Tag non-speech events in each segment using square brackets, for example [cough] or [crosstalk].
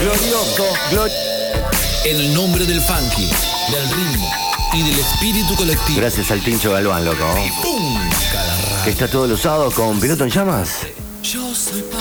Glorioso, En el nombre del funky, del ritmo y del espíritu colectivo. Gracias al Tincho Galván, loco. Que está todos los sábados con Piloto en Llamas.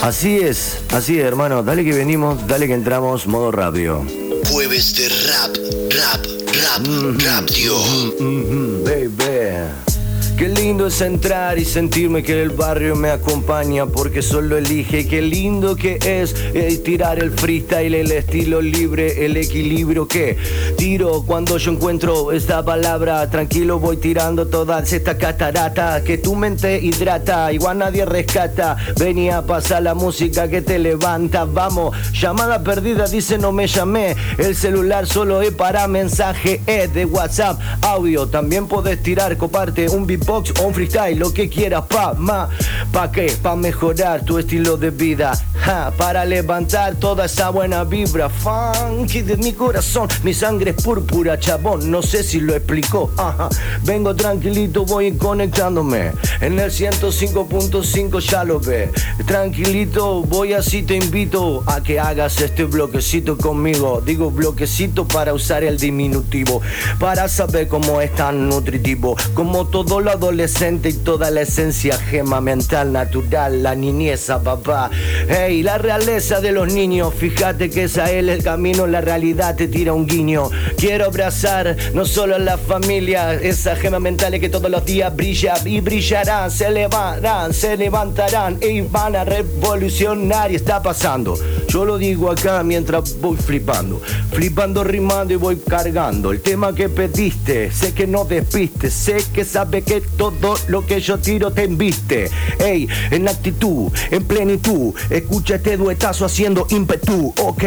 Así es, así es, hermano. Dale que venimos, dale que entramos, modo rápido. Jueves de rap, rap, rap, rap, tío. Mhm, baby. Qué lindo es entrar y sentirme que el barrio me acompaña porque solo elige. Qué lindo que es tirar el freestyle, el estilo libre, el equilibrio que tiro cuando yo encuentro esta palabra. Tranquilo voy tirando todas estas cataratas que tu mente hidrata, igual nadie rescata. Venía a pasar la música que te levanta. Vamos, llamada perdida, dice no me llamé. El celular solo es para mensaje, es de WhatsApp, audio. También podés tirar, coparte un beatbox o un freestyle, lo que quieras, pa, ma. ¿Pa qué? Pa mejorar tu estilo de vida. Ja, para levantar toda esa buena vibra. Funky de mi corazón, mi sangre es púrpura, chabón. No sé si lo explicó. Ajá. Vengo tranquilito, voy conectándome. En el 105.5 ya lo ve. Tranquilito, voy así, te invito a que hagas este bloquecito conmigo. Digo bloquecito para usar el diminutivo. Para saber cómo es tan nutritivo. Como todo lo adolescente y toda la esencia gema mental natural, la niñeza, papá. Hey, la realeza de los niños, fíjate que es a él el camino, la realidad te tira un guiño. Quiero abrazar no solo a la familia, esa gema mental que todos los días brilla y brillarán, se levantarán, se levantarán y van a revolucionar y está pasando. Yo lo digo acá mientras voy flipando, flipando, rimando y voy cargando. El tema que pediste, sé que no despiste, sé que sabe que todo lo que yo tiro te embiste. Ey, en actitud, en plenitud, escucha este duetazo haciendo ímpetu, ok.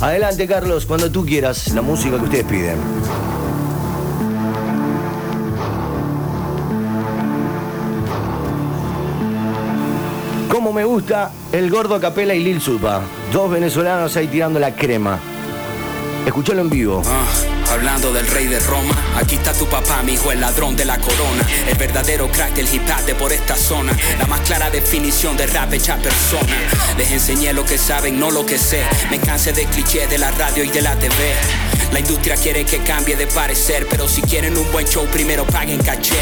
Adelante, Carlos, cuando tú quieras, la música que ustedes piden. Como me gusta el gordo Capela y Lil Supa, dos venezolanos ahí tirando la crema. Escuchalo en vivo. Ah, hablando del rey de Roma, aquí está tu papá, mi hijo, el ladrón de la corona. El verdadero crack del hip hop de por esta zona. La más clara definición de rap hecha persona. Les enseñé lo que saben, no lo que sé. Me cansé de clichés de la radio y de la TV. La industria quiere que cambie de parecer, pero si quieren un buen show, primero paguen caché.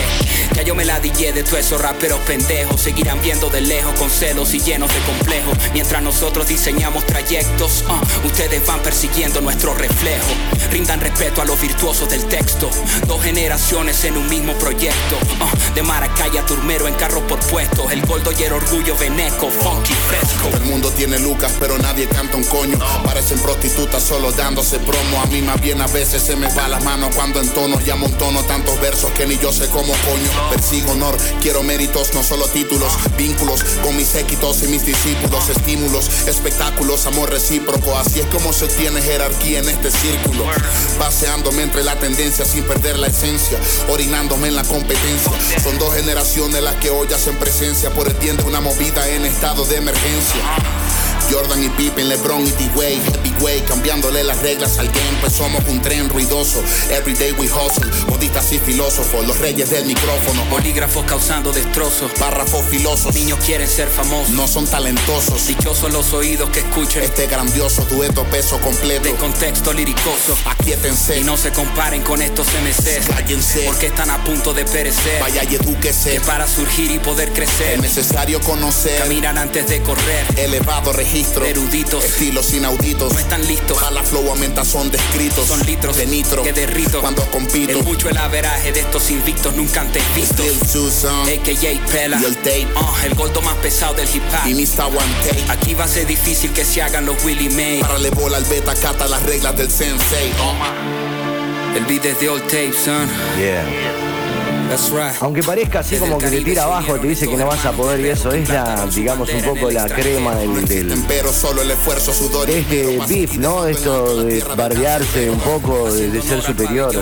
Ya yo me la dije de todos esos raperos pendejos. Seguirán viendo de lejos con celos y llenos de complejos. Mientras nosotros diseñamos trayectos, ah, ustedes van persiguiendo nuestro reflejo. Rindan respeto a los virtuosos del texto. Dos generaciones en un mismo proyecto. ah, de Maracay a Turmero en carro por puestos. El gordo y el orgullo veneco, funky fresco. Todo el mundo tiene lucas, pero nadie canta un coño. Parecen prostitutas solo dándose promo. A mí más bien a veces se me va la mano cuando entono y amontono tantos versos que ni yo sé cómo coño. Persigo honor, quiero méritos, no solo títulos. Vínculos con mis séquitos y mis discípulos. Estímulos, espectáculos, amor recíproco. Así es como se obtiene jerarquía en este círculo. Entre la tendencia sin perder la esencia. Orinándome en la competencia. Son dos generaciones las que hoy hacen presencia por el bien una movida en estado de emergencia. Jordan y Pippen, LeBron y D-Way, Heavyway, cambiándole las reglas al game, pues somos un tren ruidoso. Everyday we hustle, modistas y filósofos, los reyes del micrófono. Bolígrafos causando destrozos. Párrafos filosos, Niños quieren ser famosos. no son talentosos. Dichosos los oídos que escuchen Este grandioso dueto peso completo. de contexto liricoso. Aquíétense, Y no se comparen con estos MCs. cállense, Porque están a punto de perecer. vaya y edúquese. Que para surgir y poder crecer. Es necesario conocer Caminan antes de correr. elevado registro, Eruditos. estilos inauditos. No están listos. Para la flow aumenta son descritos. Son litros de nitro que derrito. cuando compito. Es mucho el averaje de estos invictos nunca antes vistos. AKA Pela. y el tape Ah, el gordo más pesado del hip hop. y Mr. One Tape. Aquí va a ser difícil que se hagan los Willie May. Para le bola al beta, cata las reglas del sensei. El beat es de old tape, son. Yeah. Aunque parezca así como que te tira abajo, te dice que no vas a poder y eso es la, digamos, un poco la crema del, del, y este beef, ¿no? Esto de bardearse un poco, de, de ser superior.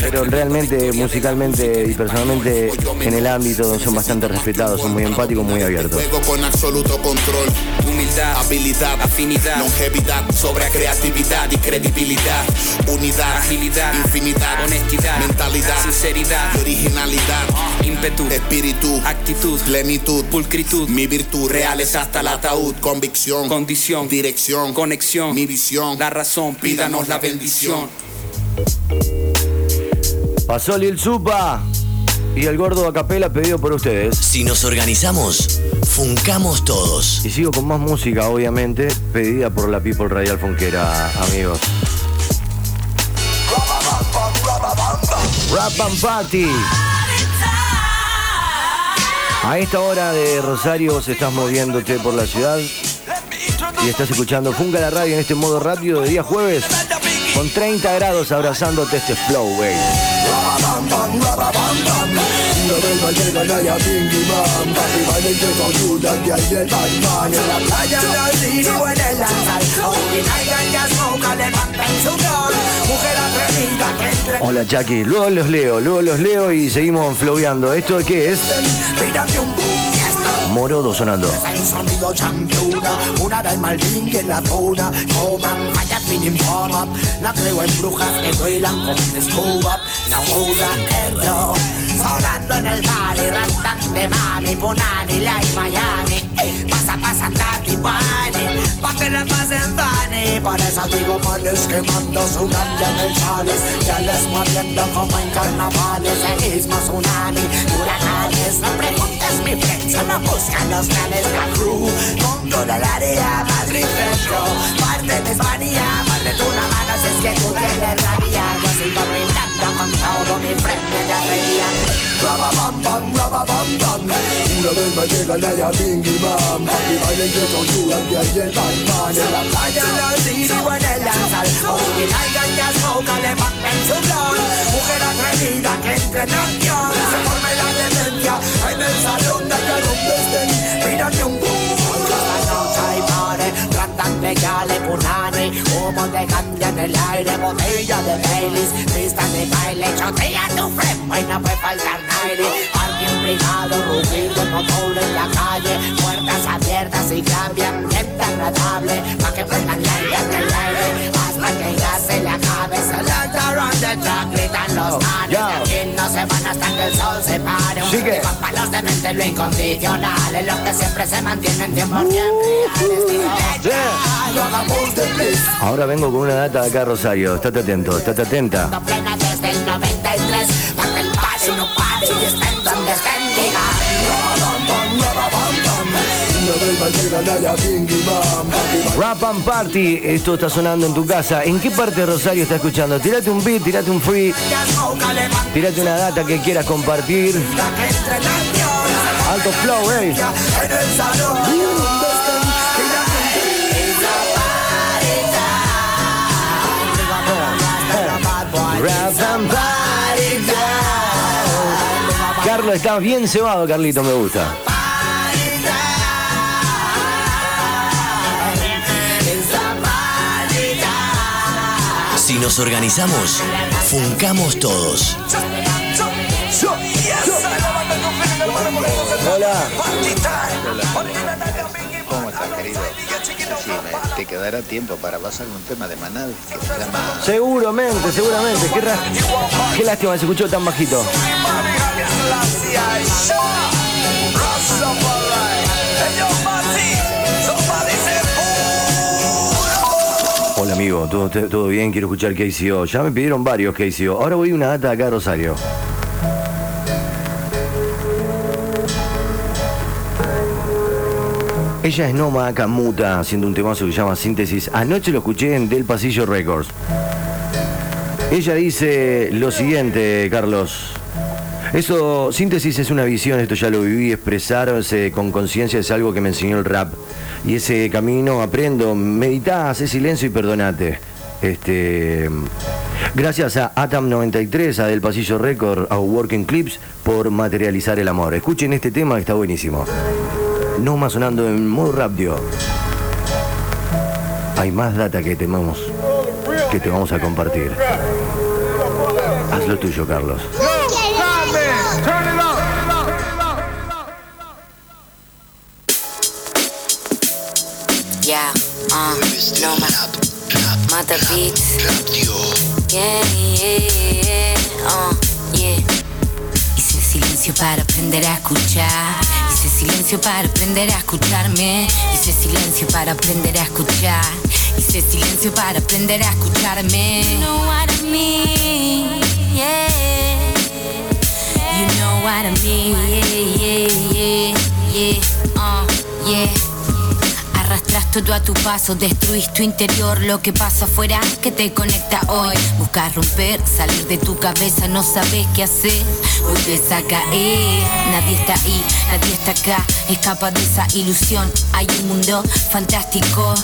Pero realmente, musicalmente y personalmente, en el ámbito son bastante respetados, son muy empáticos, muy abiertos. Con absoluto control, Humildad. habilidad, Afinidad. longevidad, sobre creatividad y credibilidad, unidad, Agilidad. infinidad, Honestidad. mentalidad, Sinceridad. Originalidad, ímpetu, espíritu, actitud, plenitud, pulcritud, mi virtud, reales hasta el ataúd, convicción, condición, dirección, conexión, mi visión, la razón, pídanos la bendición. Pasó Lil Supa y el gordo a capela pedido por ustedes. Si nos organizamos, funcamos todos. Y sigo con más música, obviamente, pedida por la People Radial Fonquera, amigos. Rap and Party. A esta hora de Rosario vos estás moviéndote por la ciudad y estás escuchando Funga la Radio en este modo rápido de día jueves con 30 grados abrazándote este flow, wey. Hola Jackie, luego los leo, luego los leo y seguimos flowando. ¿Esto qué es? Morodo sonando. El sonido championa, una del Malvin que en la zona Coman, vaya fin informa La creo en brujas que vuelan con escoba La muda erro Sonando en el vale, rastante mami Punani, y Miami. Pasa, pasa, tati, wani Pa' que la pasen funny Por eso digo manes quemando su ganja mensuales Ya les moviendo como en carnavales El mismo tsunami, huracanes No preguntes mi friend, solo busca los planes La crew, con toda el área Madrid Centro Parte de España, más de una mano Si es que tú tienes rabia Yo sigo brindando con todo mi friend de alegría Raba bam bam, raba bam bam Una vez me llega la ya bingy bam Papi bailen que son tú, el día y el Batman En la playa, en la city o en el lanzal Original, ganja, smoke, levanten su blon Mujer atrevida que entre en acción Se forme la demencia en el salón de allá donde estén Mírate un boom gale punani Humo de ganja en aire, botella de Baileys Pista de baile, chotea tu no puede faltar nadie Privado, rugido, motor en la calle Puertas abiertas y cambia ambiente agradable Pa' que prendan la en el aire Hasta que ya se le acabe Se lanza around the track, gritan los manes Ya. De aquí no se van hasta que el sol se pare Un Sigue. festival pa' los de mente lo incondicional Es lo que siempre se mantiene en tiempos bien reales Digo, Yeah. no hagamos de bliss Ahora vengo con una data de acá, Rosario. Estate atento, estate atenta. Dando plena desde el 93 Para que el pare no pare y estén donde estén digan Rap and Party, esto está sonando en tu casa. ¿En qué parte Rosario está escuchando? Tirate un beat, tirate un free, tirate una data que quieras compartir. Alto flow, eh. Rap and Party. Carlos, estás bien cebado, Carlito, me gusta. Si nos organizamos, funcamos todos. Hola. ¿Te quedará tiempo para pasar un tema de Manal que se llama Seguramente, seguramente. Qué, ra- qué lástima se escuchó tan bajito. Hola amigo, ¿todo, todo bien? Quiero escuchar KCO. Ya me pidieron varios KCO. Ahora voy a una data acá a Rosario. Ella es Noma Kamuta haciendo un temazo que se llama Síntesis. Anoche lo escuché en Del Pasillo Records. Ella dice lo siguiente, Carlos. Eso, síntesis es una visión, esto ya lo viví, expresarse con conciencia es algo que me enseñó el rap. Y ese camino aprendo, meditá, hacé silencio y perdonate. Este, gracias a Atam93, a Del Pasillo Record, a Working Clips por materializar el amor. Escuchen este tema está buenísimo. No más sonando en modo rápido. Hay más data que temamos que te vamos a compartir. Haz lo tuyo, Carlos. Yeah, uh, no más. Mata beats. Yeah, yeah, yeah, uh. Silencio para aprender a escuchar. Hice silencio para aprender a escucharme. Hice silencio para aprender a escuchar. Hice silencio para aprender a escucharme. You know what I mean, yeah. You know what I mean, yeah, yeah, yeah, yeah, uh, yeah. Arrastras todo a tu paso, destruís tu interior, lo que pasa afuera que te conecta hoy. Buscas romper, salir de tu cabeza, no sabes qué hacer, vuelves a caer. Nadie está ahí, nadie está acá, escapa de esa ilusión. Hay un mundo fantástico.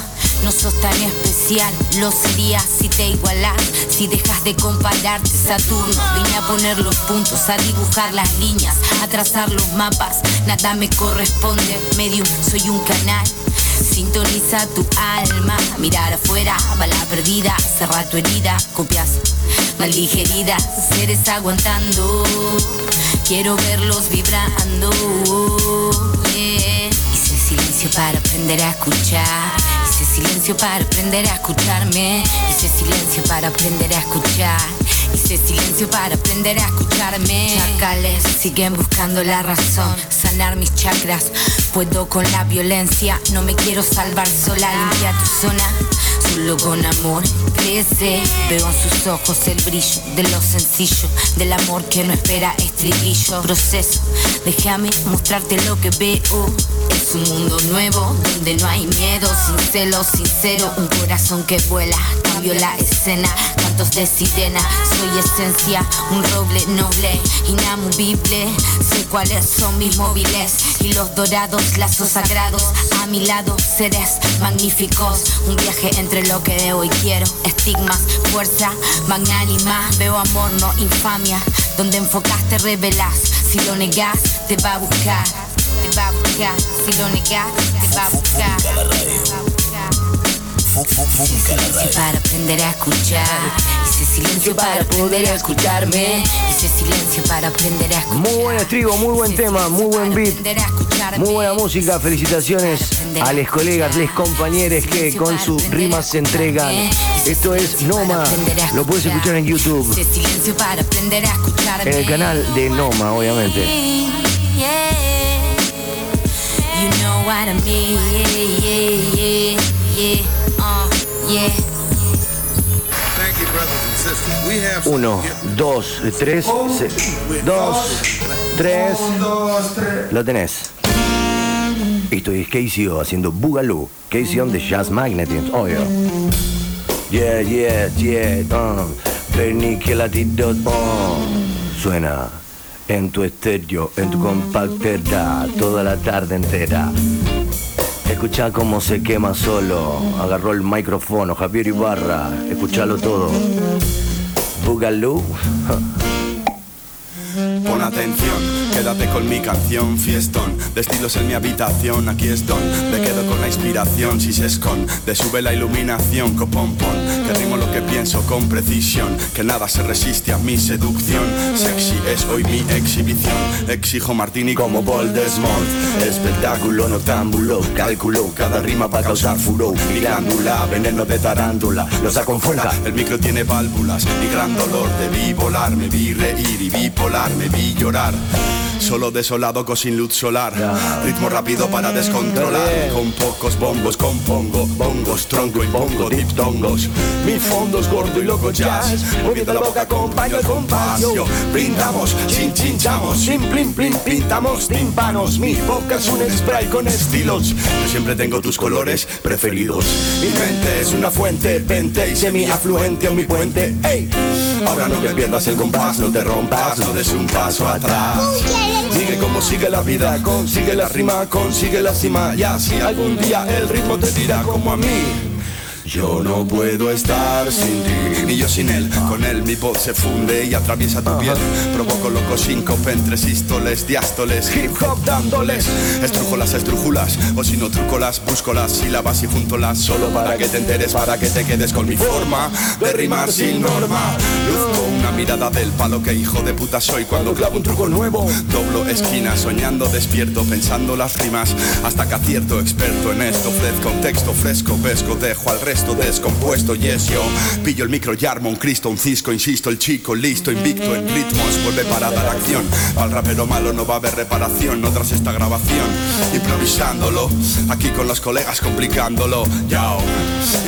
No sos tan especial, lo serías si te igualas, si dejas de compararte Saturno. Vine a poner los puntos, a dibujar las líneas, a trazar los mapas. Nada me corresponde, medium, soy un canal. Sintoniza tu alma, mirar afuera, bala perdida, cerra tu herida, copias mal digeridas, seres aguantando. Quiero verlos vibrando. Hice silencio para aprender a escuchar. Hice silencio para aprender a escucharme. Hice silencio para aprender a escuchar. Hice silencio para aprender a escucharme. Chacales siguen buscando la razón, sanar mis chakras. Puedo con la violencia, no me quiero salvar sola. Limpia tu zona, solo con amor crece. Veo en sus ojos el brillo de lo sencillo, del amor que no espera estribillo. Proceso, déjame mostrarte lo que veo. Es un mundo nuevo donde no hay miedo, sin celos, sincero. Un corazón que vuela, cambio la escena. Cantos de sirena, soy esencia, un roble noble, inamovible. Sé cuáles son mis móviles y los dorados lazos sagrados. A mi lado, seres magníficos. Un viaje entre lo que debo y quiero. Estigmas, fuerza, magnánima. Veo amor, no infamia. Donde enfocas te revelas. Si lo negas, te va a buscar. Te va a buscar. Si lo buscar. Te va a buscar. Hice silencio para aprender a escuchar. Hice silencio para aprender a escucharme. Hice silencio para aprender a escuchar. Muy buen estribo, muy buen tema, muy buen beat. Muy buena música, felicitaciones a los colegas, les compañeros que con sus rimas se entregan. Esto es Noma, lo puedes escuchar en YouTube, en el canal de Noma, obviamente. You know what I mean, yeah, yeah, yeah, yeah, uh, yeah. Thank you, brothers and sisters. We have Uno, dos, tres, se- dos, tres. Lo tenés. Esto es KCO haciendo Boogaloo. KCO de Jazz Magnetism, obvio. Yeah, yeah, yeah. Uh. Perniquelatito, uh. Suena en tu estéreo, en tu compactera, toda la tarde entera. Escucha cómo se quema solo. Agarró el micrófono, Javier Ibarra. Escuchalo todo. Boogaloo. Atención, quédate con mi canción Fiestón, de estilos en mi habitación Aquí es donde quedo con la inspiración Si se esconde, sube la iluminación Copón, pon, que rimo lo que pienso con precisión Que nada se resiste a mi seducción. Sexy es hoy mi exhibición. Exijo Martini como Voldemort Espectáculo noctámbulo, cálculo, cada rima para causar furor. Mi glándula, veneno de tarántula, lo saco en fuerza. El micro tiene válvulas y gran dolor Debí volar, me vi reír y bipolar Me vi llorar. Solo desolado con sin luz solar. Ritmo rápido para descontrolar. Con pocos bombos compongo Bongos, tronco y bongo, diptongos Mi fondo es gordo y loco jazz. Moviendo la boca acompaño el compás Yo brindamos, chin chinchamos Sin plin plin pintamos tímpanos. Mi boca es un spray con estilos. Yo siempre tengo tus colores preferidos. Mi mente es una fuente Vente y semi-afluente a mi puente. Ey, ahora no te pierdas el compás No te rompas, no des un paso Sigue como sigue la vida, consigue la rima, consigue la cima. Y así algún día el ritmo te dirá como a mí. Yo no puedo estar sin ti, ni yo sin él. Con él mi voz se funde y atraviesa tu piel. Provoco locos síncope entre sístoles, diástoles, hip hop dándoles. Estrujo las estrújulas, o si no truco las, busco las sílabas y junto las solo para que te enteres, para que te quedes con mi forma de rimar sin norma. Luz con Una mirada del palo que hijo de puta soy cuando clavo un truco nuevo. Doblo esquina, soñando despierto, pensando las rimas. Hasta que acierto, experto en esto. Ofrezco un texto fresco, pesco, dejo al resto descompuesto. Yes, yo pillo el micro y armo un Cristo, un cisco, insisto, el chico listo, invicto en ritmos. Vuelve parada la acción. Al rapero malo no va a haber reparación, no tras esta grabación. Improvisándolo, aquí con los colegas complicándolo. Yao,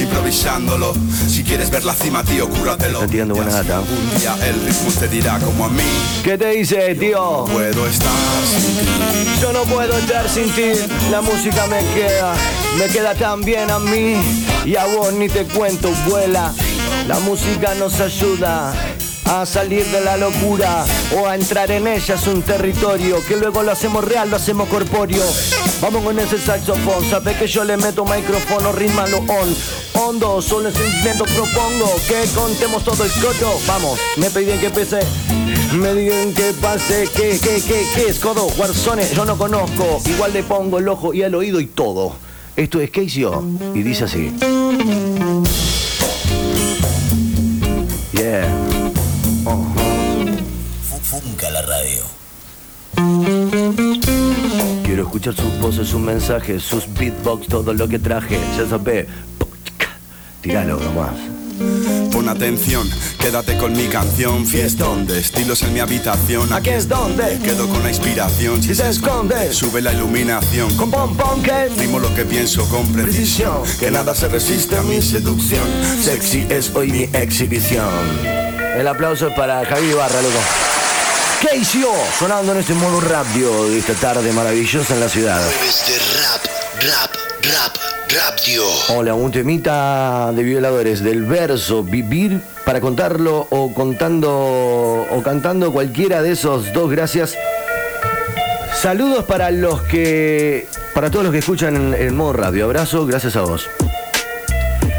improvisándolo. Si quieres ver la cima, tío, cúratelo. Está tirando buena data. Un día el ritmo te dirá como a mí. ¿Qué te dice, tío? Puedo estar sin ti. Yo no puedo estar sin ti. La música me queda, me queda tan bien a mí. Y a ni te cuento, vuela. La música nos ayuda a salir de la locura o a entrar en ella es un territorio que luego lo hacemos real, lo hacemos corpóreo. Vamos con ese saxofón, sabes que yo le meto micrófono, rímalo on, hondo, solo el sentimiento propongo que contemos todo el coto. Vamos, me piden que pese. Me digan que pase, que, que, que, que es codo, guarzones, yo no conozco. Igual le pongo el ojo y el oído y todo. Esto es Casey O, y dice así. Yeah. Funca la radio. Quiero escuchar sus voces, sus mensajes, sus beatbox, todo lo que traje. Ya sabes, tíralo nomás. Pon atención, quédate con mi canción. Fiestón de estilos en mi habitación. Aquí es donde quedo con la inspiración. Si se esconde, sube la iluminación. Con pompón que rimo lo que pienso con precisión. Que nada se resiste a mi seducción. Sexy es hoy mi exhibición. El aplauso es para Javi Barra, loco. KCO, sonando en este modo radio de esta tarde maravillosa en la ciudad. Jueves de rap, rap, rap, radio. Hola, un temita de violadores del verso vivir para contarlo o contando o cantando cualquiera de esos dos gracias. Saludos para los que para todos los que escuchan en, en modo radio. Abrazo, gracias a vos.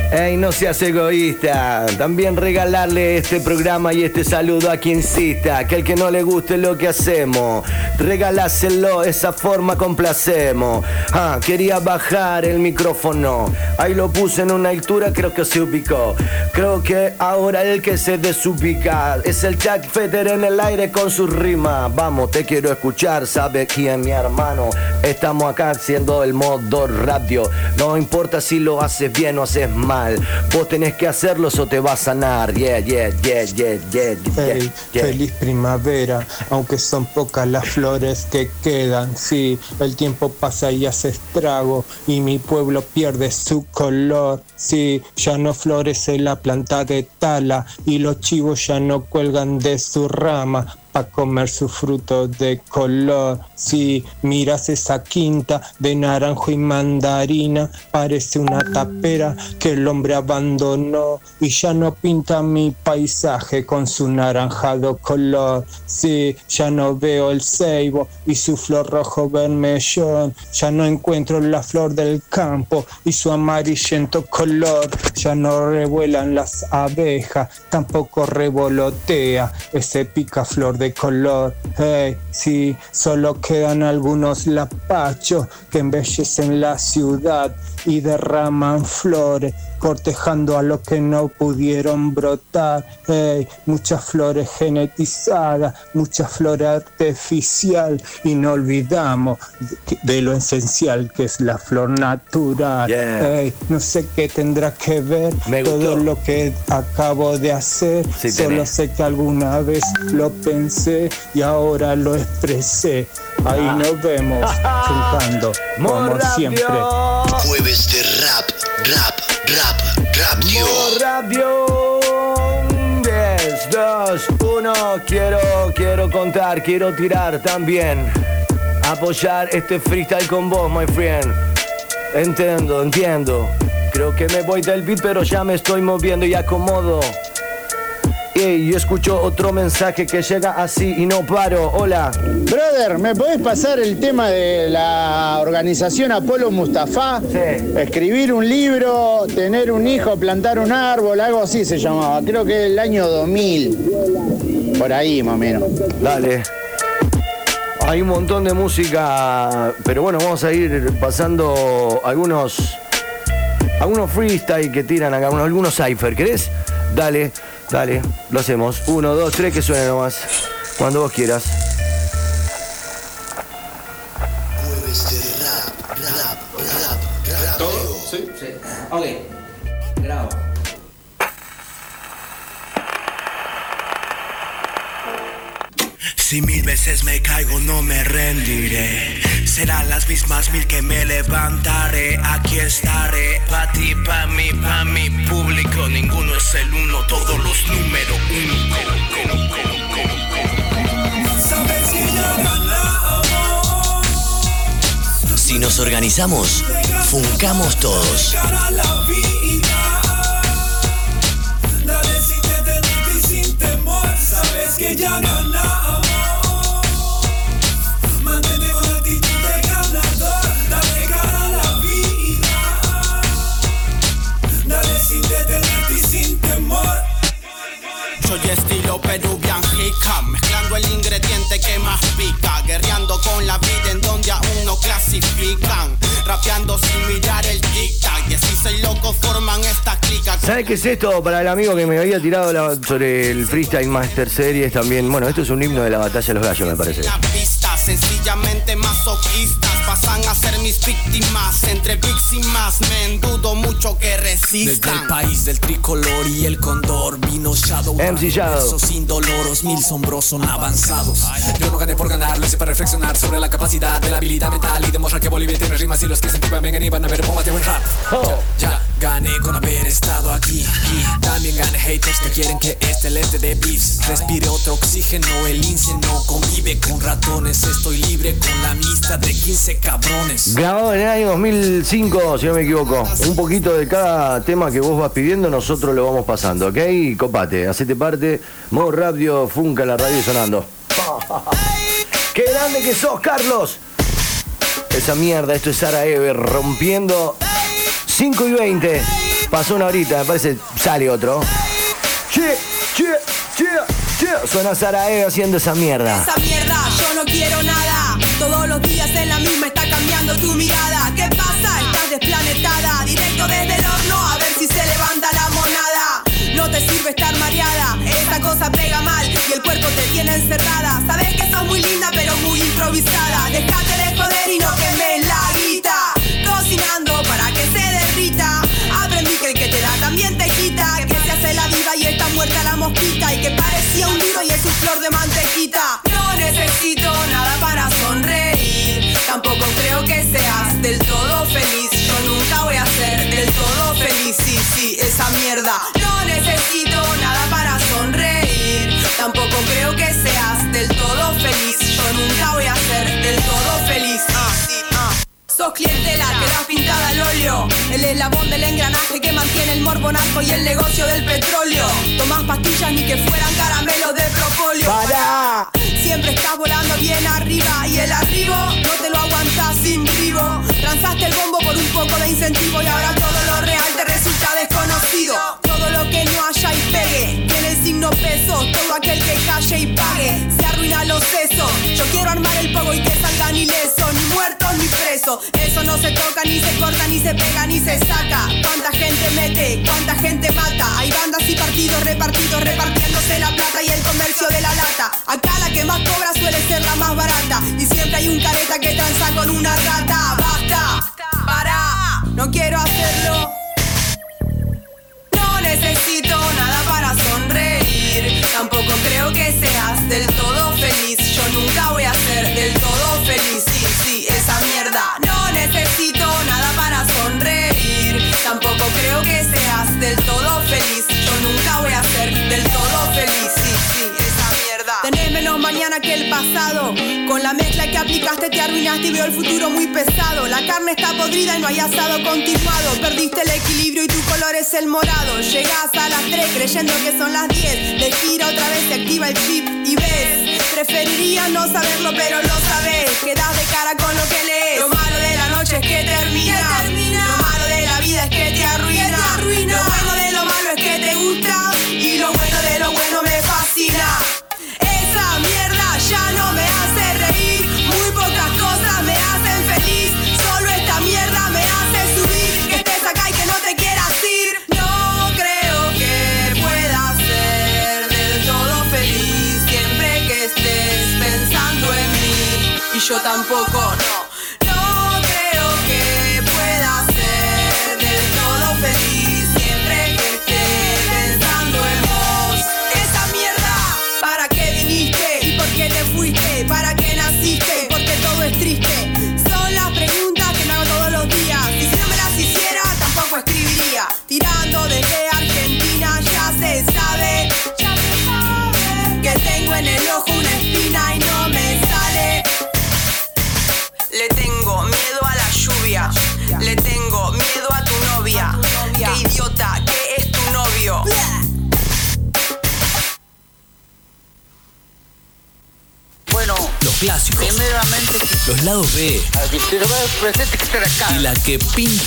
Ey, no seas egoísta. También regalarle este programa y este saludo a quien insista. Que el que no le guste lo que hacemos, regaláselo, esa forma complacemos. Ah, quería bajar el micrófono. Ahí lo puse en una altura, creo que se ubicó. Creo que ahora el que se desubica es el Chuck Fetter en el aire con sus rimas. Vamos, te quiero escuchar, sabe quién mi hermano. Estamos acá haciendo el modo radio. No importa si lo haces bien o haces mal. Vos tenés que hacerlo o te va a sanar. Yeah, yeah, yeah, yeah, yeah. feliz primavera, aunque son pocas las flores que quedan. Sí, el tiempo pasa y hace estrago y mi pueblo pierde su color. Sí, ya no florece la planta de tala y los chivos ya no cuelgan de su rama a comer su fruto de color. Si miras esa quinta de naranjo y mandarina, parece una tapera que el hombre abandonó y ya no pinta mi paisaje con su naranjado color. Si ya no veo el ceibo y su flor rojo vermellón, ya no encuentro la flor del campo y su amarillento color, ya no revuelan las abejas, tampoco revolotea ese picaflor de color. Hey, sí, solo quedan algunos lapachos que embellecen la ciudad y derraman flores, cortejando a los que no pudieron brotar. Hey, muchas flores genetizadas, mucha flor artificial y no olvidamos de, de lo esencial que es la flor natural. Yeah. Hey, no sé qué tendrá que ver Me todo gustó. lo que acabo de hacer. Sí, Solo tenés. sé que alguna vez lo pensé y ahora lo expresé. Ahí Ah. nos vemos [laughs] juntando como siempre. Jueves de rap, rap, rap, radio. Modo radio. 10, 2, 1. Quiero, quiero contar, quiero tirar también. Apoyar este freestyle con vos, my friend. Entiendo, entiendo. Creo que me voy del beat, pero ya me estoy moviendo y acomodo. Y yo escucho otro mensaje que llega así y no paro. Hola. Brother, ¿me podés pasar el tema de la organización Apolo Mustafa? Sí. Escribir un libro, tener un hijo, plantar un árbol, algo así se llamaba. Creo que el año 2000. Por ahí más o menos. Dale. Hay un montón de música, pero bueno, vamos a ir pasando algunos algunos freestyle que tiran acá, unos- algunos cipher, ¿querés? Dale. Dale, lo hacemos. Uno, dos, tres, que suene nomás. Cuando vos quieras. Jueves de rap, rap, rap, rap. ¿Todo? ¿Sí? Sí. Ok. Grabo. Si mil veces me caigo no me rendiré Serán las mismas mil que me levantaré Aquí estaré Pa' ti, pa' mí, pa' mi organizamos, funcamos todos. Clasifican, rapeando sin mirar el tic-tac, y así seis locos forman esta clica. ¿Sabes qué es esto? Para el amigo que me había tirado la- sobre el Freestyle Master Series también. Bueno, esto es un himno de la batalla de los gallos, me parece. Pista, sencillamente pasan a ser mis víctimas, entre víctimas, men, dudo mucho que Desde el resistan. país del tricolor y el condor vino Shadow. MC Shadow. Esos indoloros, mil sombros son avanzados. Yo no gané por ganar, lo hice para reflexionar sobre la capacidad de la habilidad mental y demostrar que Bolivia tiene rimas y los que se activan vengan y van a ver bombate buen rap. Ya, ya gané con haber estado aquí. También gané haters que quieren que este les dé de beats. Respire otro oxígeno, el lince no convive con ratones. Estoy libre con la amistad de 15 cabrones. Grabado en el año 2005, si no me equivoco. Un poquito de cada tema que vos vas pidiendo, nosotros lo vamos pasando, ¿ok? Copate, hacete parte. Modo radio, Funca, la radio sonando. [laughs] ¡Qué grande que sos, Carlos! Esa mierda, esto es Sara Ever rompiendo 5 y 20. Pasó una horita, me parece, sale otro. Che, che, che. Suena Sara Ever haciendo esa mierda. Esa mierda, yo no quiero nada. Todos los días en la misma está cambiando tu mirada. ¿Qué pasa? Estás desplanetada. Directo desde el horno a ver si se levanta la monada. No te sirve estar mareada. Esa cosa pega mal y el cuerpo te tiene encerrada. Sabes que sos muy linda pero muy improvisada. Déjate de joder y no quemes Y que parecía un libro y es un flor de mantequita. No necesito nada para sonreír. Tampoco creo que seas del todo feliz. Yo nunca voy a ser del todo feliz. Sí, sí, esa mierda. No necesito nada para sonreír. Tampoco creo que seas del todo feliz. Yo nunca voy a ser del todo feliz. Ah, ah. Sos clientela que das pintada al óleo El eslabón del engranaje que mantiene el morbonazo y el negocio del petróleo. Tomás pastillas ni que fueran caramelos de propóleo. ¡Para! Siempre estás volando bien arriba Y el arribo no te lo aguantas sin vivo. Transaste el bombo por un poco de incentivo Y ahora todo lo real te resulta desconocido. Todo lo que no haya y pegue. Tiene el signo peso Todo aquel que calle y pague. Se arruina los sesos. Yo quiero armar el pogo y que salgan ilesos muertos ni presos Eso no se toca, ni se corta, ni se pega, ni se saca. Cuánta gente mete, cuánta gente mata Hay bandas y partidos repartidos Repartiéndose la plata y el comercio de la lata. Acá la que más cobra suele ser la más barata. Y siempre hay un careta que tranza con una rata. Basta, para, no quiero hacerlo. No necesito nada para sonreír. Tampoco creo que seas del todo feliz. Yo nunca voy a ser del todo feliz. Creo que seas del todo feliz. Yo nunca voy a ser del todo feliz. Sí, sí, esa mierda. Tenés menos mañana que el pasado. Con la mezcla que aplicaste te arruinaste y veo el futuro muy pesado. La carne está podrida y no hay asado continuado. Perdiste el equilibrio y tu color es el morado. Llegas a las 3 creyendo que son las 10. De gira otra vez se activa el chip y ves. Preferiría no saberlo, pero lo sabes. Quedas de cara con lo que lees. Lo malo de la noche es que termina. Lo malo de la vida es que te arruina. Lo bueno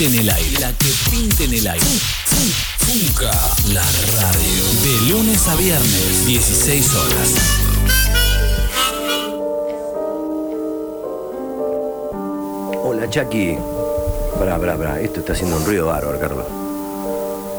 en el aire. La que pinta en el aire. Funka, la radio. De lunes a viernes, 16 horas. Hola, Chucky. Bra, bra, bra. Esto está haciendo un ruido bárbaro, Carlos.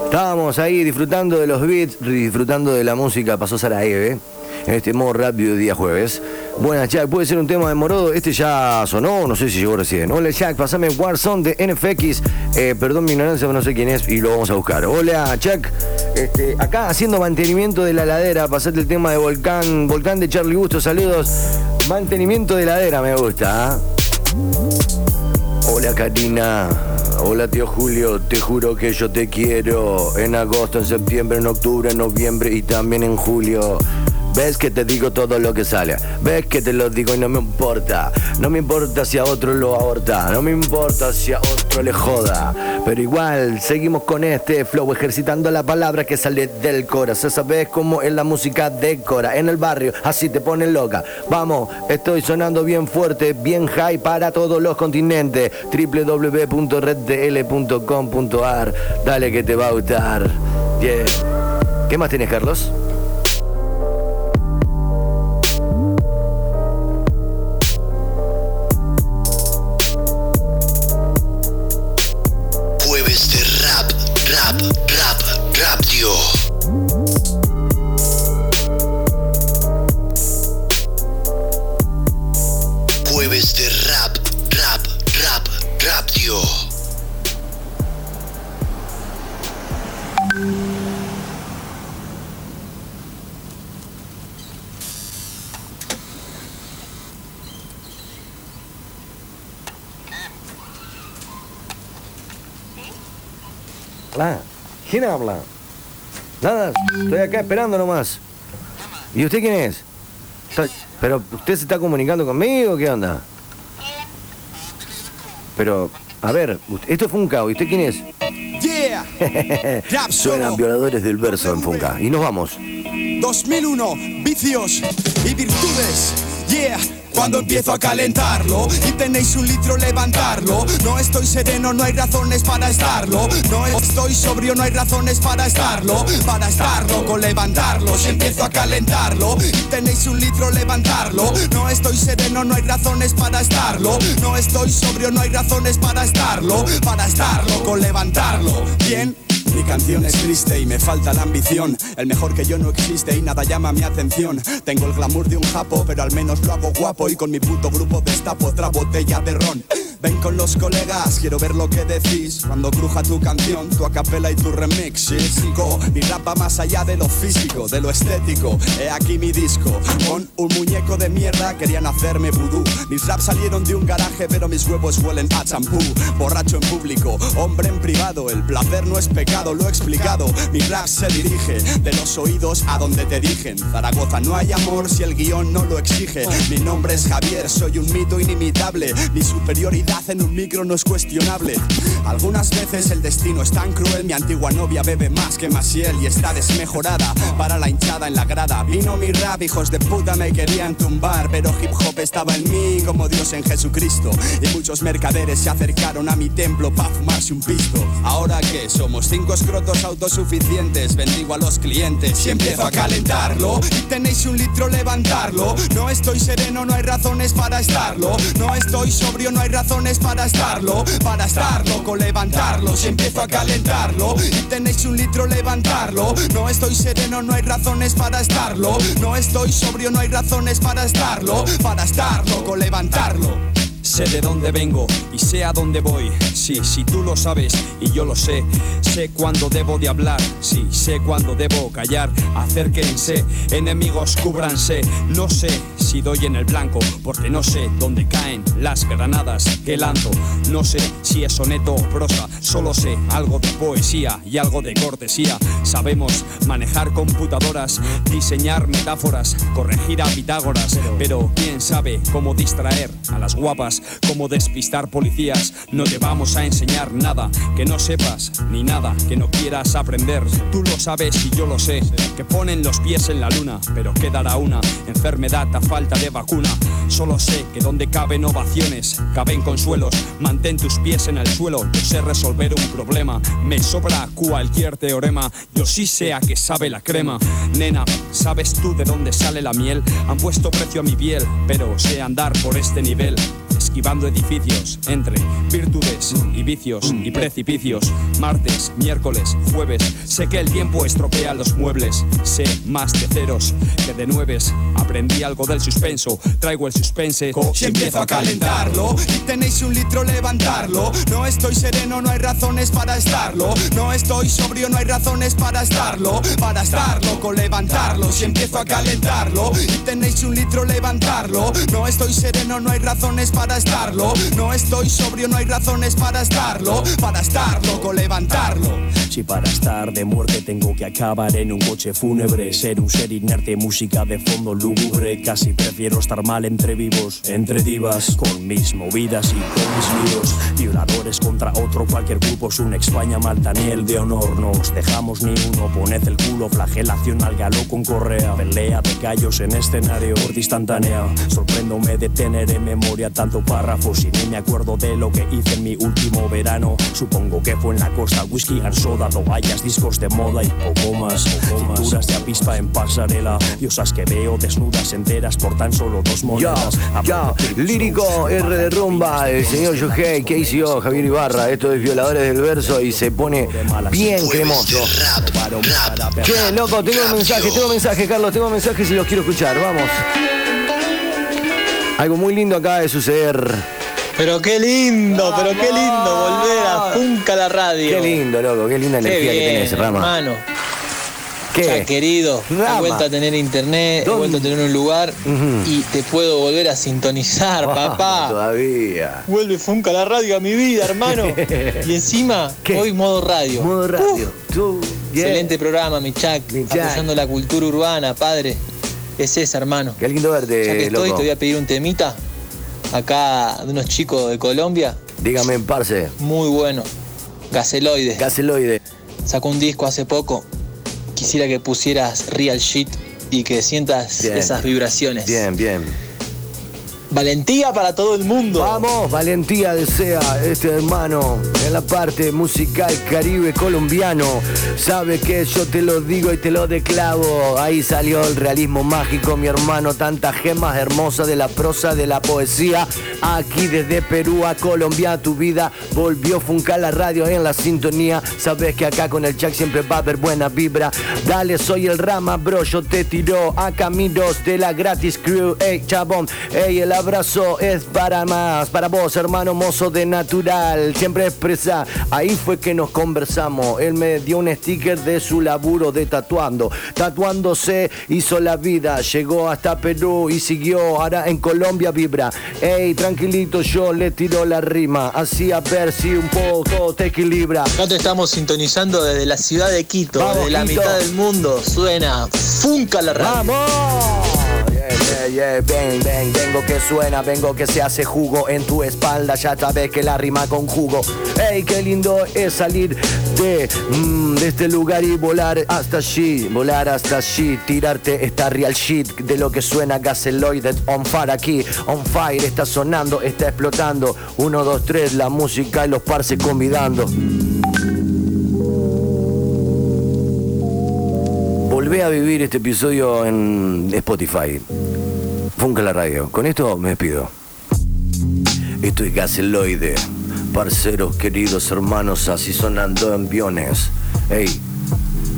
Estábamos ahí disfrutando de los beats, disfrutando de la música. Pasó Sara Eve en este modo rápido día jueves. Buenas, Jack. ¿Puede ser un tema de Morodo? Este ya sonó, no sé si llegó recién. Hola, Jack. Pasame Warzone de NFX. Eh, perdón mi ignorancia, no sé quién es y lo vamos a buscar. Hola, Jack. Este, acá haciendo mantenimiento de la ladera. Pasate el tema de Volcán. Volcán de Charlie Gusto. Saludos. Mantenimiento de ladera, me gusta. ¿ah? Hola Karina, hola tío Julio, te juro que yo te quiero en agosto, en septiembre, en octubre, en noviembre y también en julio. Ves que te digo todo lo que sale, ves que te lo digo y no me importa, no me importa si a otro lo aborta, no me importa si a otro le joda, pero igual seguimos con este flow ejercitando la palabra que sale del corazón, sabes cómo es la música decora en el barrio, así te pone loca. Vamos, estoy sonando bien fuerte, bien high para todos los continentes, www.reddl.com.ar, dale que te va a gustar. Yeah. ¿Qué más tienes, Carlos? ¿Quién habla? Nada, estoy acá esperando nomás. ¿Y usted quién es? ¿Pero usted se está comunicando conmigo? ¿Qué onda? Pero, a ver, esto es Funka, ¿y usted quién es? Yeah, [laughs] Suenan violadores del verso en Funka. Y nos vamos. 2001, vicios y virtudes. Yeah. Cuando empiezo a calentarlo y tenéis un litro, levantarlo. No estoy sereno, no hay razones para estarlo. No estoy sobrio, no hay razones para estarlo. Para estarlo, con levantarlo. Si empiezo a calentarlo y tenéis un litro, levantarlo. No estoy sereno, no hay razones para estarlo. No estoy sobrio, no hay razones para estarlo. Para estarlo, con levantarlo. Bien. Mi canción es triste y me falta la ambición. El mejor que yo no existe y nada llama mi atención. Tengo el glamour de un japo, pero al menos lo hago guapo. Y con mi puto grupo destapo otra botella de ron. Ven con los colegas, quiero ver lo que decís. Cuando cruja tu canción, tu acapela y tu remix. Cinco. Mi rap va más allá de lo físico, de lo estético. He aquí mi disco. Con un muñeco de mierda querían hacerme vudú. Mis raps salieron de un garaje, pero mis huevos huelen a champú. Borracho en público, hombre en privado. El placer no es pecado, lo he explicado. Mi rap se dirige de los oídos a donde te dirigen. Zaragoza no hay amor si el guion no lo exige. Mi nombre es Javier, soy un mito inimitable. Mi superioridad en un micro no es cuestionable. Algunas veces el destino es tan cruel. Mi antigua novia bebe más que Maciel y está desmejorada. Para la hinchada en la grada. Vino mi rap, hijos de puta me querían tumbar. Pero hip hop estaba en mí como Dios en Jesucristo. Y muchos mercaderes se acercaron a mi templo para fumarse un pisto. Ahora que somos cinco escrotos autosuficientes, bendigo a los clientes y empiezo a calentarlo. Y tenéis un litro, levantarlo. No estoy sereno, no hay razones para estarlo. No estoy sobrio, no hay razones para estarlo. Para estarlo, con levantarlo. Si empiezo a calentarlo. Y tenéis un litro, levantarlo. No estoy sereno, no hay razones para estarlo. No estoy sobrio, no hay razones para estarlo. Para estarlo, con levantarlo. Sé de dónde vengo y sé a dónde voy. Sí, si tú lo sabes y yo lo sé. Sé cuándo debo de hablar, sí, sé cuándo debo callar. Acérquense, enemigos cúbranse. No sé si doy en el blanco, porque no sé dónde caen las granadas que lanzo. No sé si es soneto o prosa, solo sé algo de poesía y algo de cortesía. Sabemos manejar computadoras, diseñar metáforas, corregir a Pitágoras, pero quién sabe cómo distraer a las guapas, cómo despistar policías. No te vamos a enseñar nada que no sepas, ni nada que no quieras aprender. Tú lo sabes y yo lo sé, que ponen los pies en la luna, pero quedará una enfermedad a de vacuna. Solo sé que donde caben ovaciones, caben consuelos. Mantén tus pies en el suelo, yo sé resolver un problema. Me sobra cualquier teorema, yo sí sé a qué sabe la crema. Nena, ¿sabes tú de dónde sale la miel? Han puesto precio a mi piel, pero sé andar por este nivel esquivando edificios entre virtudes y vicios y precipicios. Martes, miércoles, jueves, sé que el tiempo estropea los muebles. Sé más de ceros que de nueves. Aprendí algo del suspenso, traigo el suspense. Si empiezo a calentarlo y tenéis un litro, levantarlo. No estoy sereno, no hay razones para estarlo. No estoy sobrio, no hay razones para estarlo. Para estarlo, con levantarlo. Si empiezo a calentarlo y tenéis un litro, levantarlo. No estoy sereno, no hay razones para estarlo. No estoy sobrio, no hay razones para estarlo. Para estarlo, con levantarlo. Si para estar de muerte tengo que acabar en un coche fúnebre, ser un ser inerte, música de fondo lúgubre, casi prefiero estar mal entre vivos, entre divas, con mis movidas y con mis líos. Violadores contra otro, cualquier grupo es un España Malta, ni el de honor, no os dejamos ni uno, poned el culo, flagelación al galo con correa, pelea de gallos en escenario, corte instantánea, sorpréndome de tener en memoria tanto párrafos y ni me acuerdo de lo que hice en mi último verano, supongo que fue en la costa, whisky and soda, toallas, discos de moda y poco más, cinturas de avispa en pasarela, diosas que veo desnudas enteras por tan solo dos monedas. Ya, lírico R de rumba, el señor Yohei, KCO, Javier Ibarra, esto es Violadores del Verso y se pone bien cremoso. Che, loco, tengo un mensaje, tengo mensaje, Carlos, tengo mensajes y los quiero escuchar, vamos. Algo muy lindo acaba de suceder. Pero qué lindo, pero qué lindo volver a Funca la radio. Qué lindo, loco, qué linda Qué energía que bien, tenés, Rama. hermano. ¿Qué? Ya, querido, Rama. he vuelto a tener internet, he vuelto a tener un lugar y te puedo volver a sintonizar, papá. Todavía. Vuelve Funca la radio a mi vida, hermano. [laughs] y encima, hoy modo radio. Modo radio. Tú, yeah. Excelente programa, mi Chuck. Chuck. Apoyando la cultura urbana, padre. Es esa, hermano. Qué lindo verte, Ya que estoy, loco. te voy a pedir un temita. Acá de unos chicos de Colombia. Dígame, parce. Muy bueno. Gaceloide. Gaceloide. Sacó un disco hace poco. Quisiera que pusieras real shit y que sientas Bien. esas vibraciones. Bien, bien. Valentía para todo el mundo. Vamos, valentía desea este hermano en la parte musical caribe colombiano. Sabe que yo te lo digo y te lo declavo. Ahí salió el realismo mágico, mi hermano. Tantas gemas hermosas de la prosa, de la poesía. Aquí desde Perú a Colombia, tu vida volvió Funcar la radio en la sintonía. Sabes que acá con el Jack siempre va a haber buena vibra. Dale, soy el Rama, bro. Yo te tiro a caminos de la gratis crew. Ey, chabón, ey, el abrazo es para más, para vos, hermano mozo de natural. Siempre expresa, ahí fue que nos conversamos. Él me dio un sticker de su laburo de tatuando. Tatuándose hizo la vida, llegó hasta Perú y siguió. Ahora en Colombia vibra. Ey, tranquilito, yo le tiro la rima. Así a ver si un poco te equilibra. Acá te estamos sintonizando desde la ciudad de Quito, Vamos, desde la mitad del mundo. Suena Funca la radio. ¡Vamos! Yeah, yeah, ven, ven, vengo que suena, vengo que se hace jugo en tu espalda, ya sabes que la rima con jugo. Ey, qué lindo es salir de, mm, de este lugar y volar hasta allí, volar hasta allí, tirarte esta real shit de lo que suena gaseloides on fire aquí, on fire, está sonando, está explotando. Uno, dos, tres, la música y los parces convidando. Volvé a vivir este episodio en Spotify. Funca la radio. Con esto me despido. Esto es Gaseloide. Parceros, queridos hermanos, así sonando en aviones. Ey,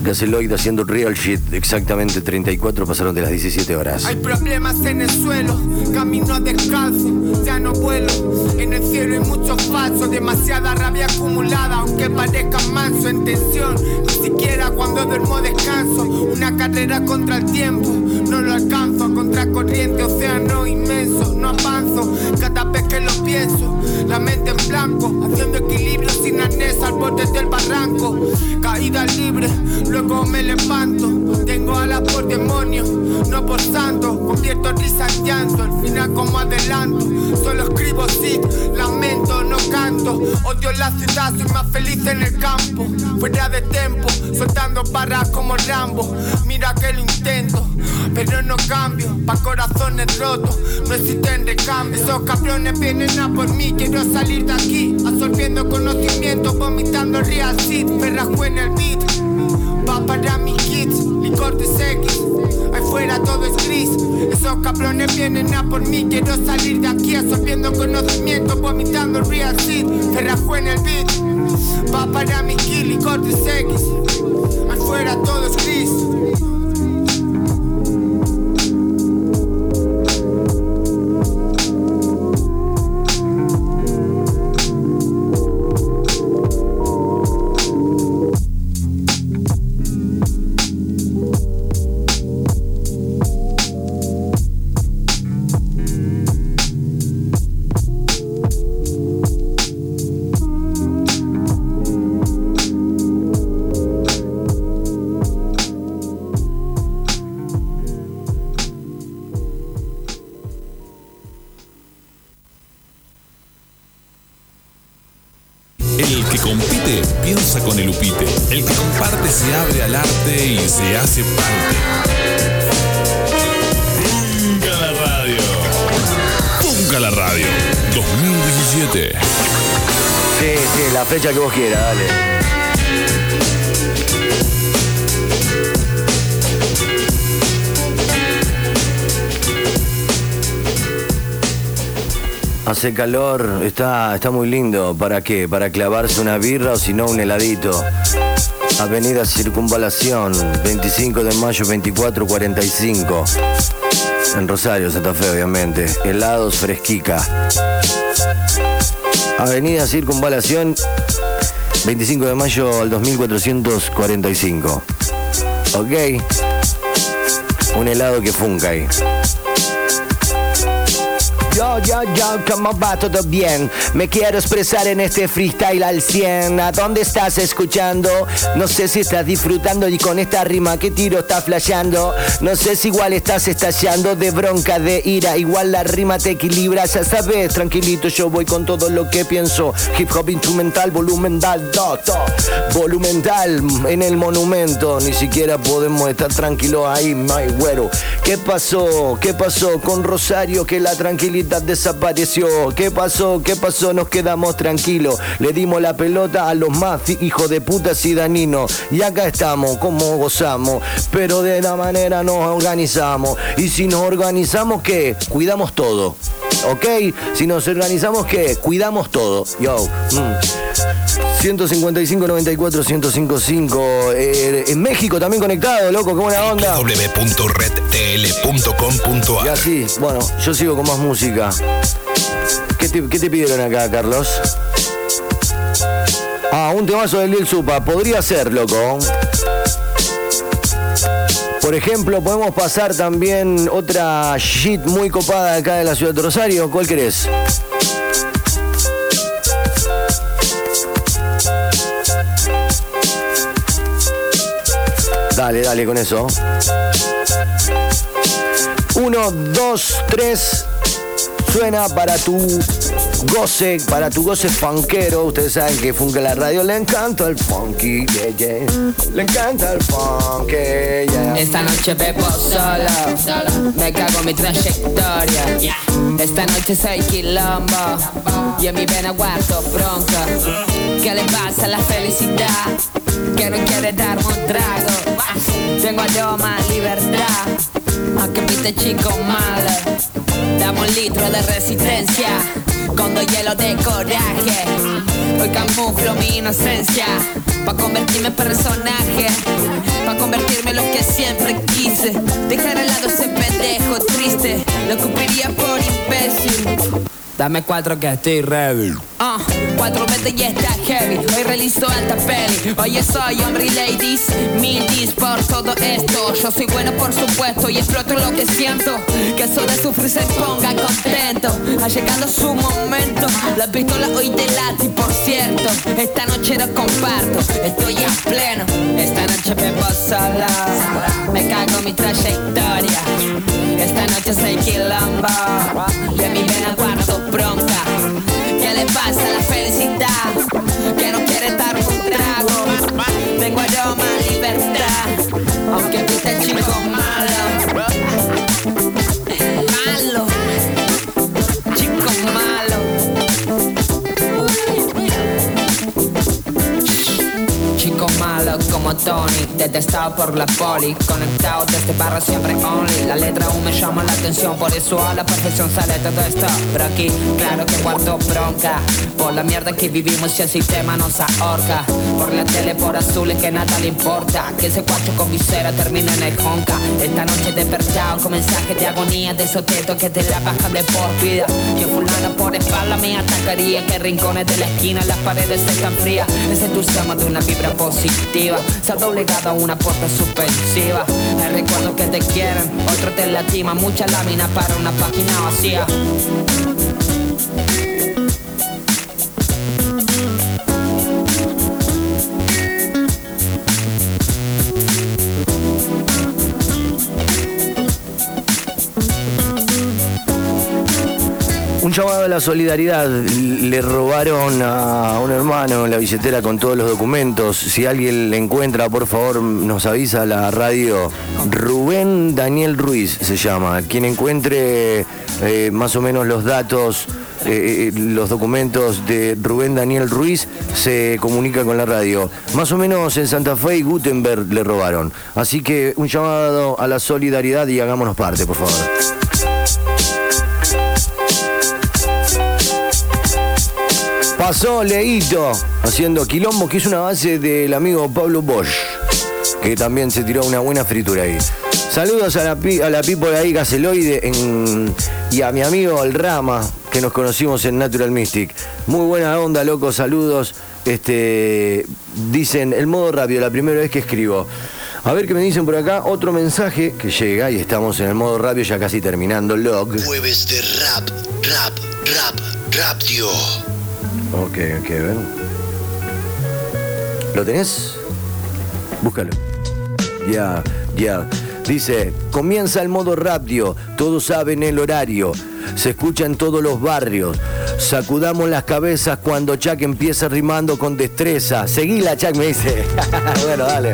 Gaseloide haciendo real shit. Exactamente 34 pasaron de las 17 horas. Hay problemas en el suelo, camino descalzo, ya no vuelo. En el cielo hay muchos falsos, demasiada rabia acumulada, aunque parezca manso en tensión. Ni siquiera cuando duermo descanso, una carrera contra el tiempo, no lo alcanzo a controlar contra corriente, océano inmenso. No avanzo cada vez que lo pienso. La mente en blanco, haciendo equilibrio sin arnés al borde del barranco. Caída libre, luego me levanto. Tengo alas por demonio, no por santo. Convierto risa en llanto, al final como adelanto. Solo escribo sí, lamento, no canto. Odio la ciudad, soy más feliz en el campo. Fuera de tempo, soltando barras como Rambo. Mira que lo intento, pero no cambio. Pa' corazones rotos, no existen recambios. Esos cabrones vienen a por mí, quiero salir de aquí. Absorbiendo conocimiento, vomitando real seed. Me rajo en el beat. Va para mis kids, licor de X. Ahí fuera todo es gris. Esos cabrones vienen a por mí, quiero salir de aquí. Absorbiendo conocimiento, vomitando real seed. Me rajo en el beat. Va para mis kids, licor de Hace calor, está, está muy lindo. ¿Para qué? ¿Para clavarse una birra o si no un heladito? Avenida Circunvalación, 25 de mayo 2445. En Rosario, Santa Fe, obviamente. Helados Fresquica. Avenida Circunvalación, 25 de mayo al 2445. Ok. Un helado que funca ahí. Yo, yo, ¿cómo va todo bien? Me quiero expresar en este freestyle al 100. ¿A dónde estás escuchando? No sé si estás disfrutando y con esta rima que tiro estás flasheando. No sé si igual estás estallando de bronca, de ira. Igual la rima te equilibra, ya sabes. Tranquilito, yo voy con todo lo que pienso. Hip hop instrumental, volumental, do, do. Volumental en el monumento. Ni siquiera podemos estar tranquilos ahí, my güero. ¿Qué pasó? ¿Qué pasó con Rosario? Que la tranquilidad desapareció. ¿Qué pasó? ¿Qué pasó? Nos quedamos tranquilos. Le dimos la pelota a los más hijos de putas y daninos. Y acá estamos, como gozamos. Pero de la manera nos organizamos. Y si nos organizamos, ¿qué? Cuidamos todo. ¿Ok? Si nos organizamos, ¿qué? Cuidamos todo. Yo. mm. 155 94 1055 eh, en México también conectado, loco, qué buena onda. www.redtl.com.ar Y así, bueno, yo sigo con más música. ¿Qué te, qué te pidieron acá, Carlos? Ah, un temazo del Lil Supa. Podría ser, loco. Por ejemplo, podemos pasar también otra shit muy copada acá de la ciudad de Rosario. ¿Cuál querés? Dale, dale con eso. Uno, dos, tres. Suena para tu goce, para tu goce funkero. Ustedes saben que Funke la radio le encanta el funky, yeah, yeah. Le encanta el funk, yeah. Esta noche bebo solo, me cago en mi trayectoria. Esta noche soy quilombo y en mi vena guardo bronca. ¿Qué le pasa a la felicidad? Que no quiere darme un trago. Tengo aroma, libertad, aunque pinte chico malo. Dame un litro de resistencia con dos hielos de coraje. Hoy camuflo mi inocencia pa' convertirme en personaje, pa' convertirme en lo que siempre quise. Dejar al lado ese pendejo triste, lo cumpliría por imbécil. Dame cuatro que estoy ready. Ah, cuatro veces y está heavy. Hoy realizo alta peli. Oye, soy hombre ladies. Mil dis por todo esto. Yo soy bueno, por supuesto, y exploto lo que siento. Que eso de sufrir se ponga contento. Ha llegado su momento. La pistola hoy te late, y por cierto, esta noche lo comparto. Estoy a pleno. Esta noche me sola. Me cago en mi trayectoria. Esta noche soy quilombo. De mi vena cuarto bronca. ¿Qué le la felicidad? Que no quiere dar un trago. Tengo aroma, libertad. Aunque viste chico malo. Detestado por la poli Conectado desde barra siempre only. La letra aún me llama la atención, por eso a la perfección sale todo esto. Pero aquí, claro que guardo bronca Por la mierda que vivimos y el sistema nos ahorca Por la tele, por azules que nada le importa. Que ese cuacho con visera termine en el conca. Esta noche despertado con mensajes de agonía De esos tetos que te la bajan de por vida. Yo fulano por espalda me atacaría Que rincones de la esquina las paredes están frías. Ese tu de una vibra positiva. Se ha doblegado a una puerta suspensiva. El recuerdo que te quieren, otro te lastima. Mucha lámina para una página vacía llamado a la solidaridad. Le robaron a un hermano la billetera con todos los documentos. Si alguien le encuentra, por favor, nos avisa la radio. Rubén Daniel Ruiz se llama. Quien encuentre eh, más o menos los datos, eh, eh, los documentos de Rubén Daniel Ruiz, se comunica con la radio. Más o menos en Santa Fe y Gutenberg le robaron. Así que un llamado a la solidaridad y hagámonos parte, por favor. Pasó Leito haciendo quilombo, que es una base del amigo Pablo Bosch, que también se tiró una buena fritura ahí. Saludos a la, a la people ahí, Gaceloide, en- y a mi amigo El Rama, que nos conocimos en Natural Mystic. Muy buena onda, loco, saludos. Este, dicen, el modo rápido, la primera vez que escribo. A ver qué me dicen por acá, otro mensaje que llega y estamos en el modo rápido ya casi terminando el log. Jueves de rap, rap, rap, tío. Ok, ok, ven. ¿Lo tenés? Búscalo. Ya, ya. Dice, comienza el modo radio, todos saben el horario, se escucha en todos los barrios. Sacudamos las cabezas cuando Chuck empieza rimando con destreza. Seguila, Chuck, me dice. [laughs] bueno, dale.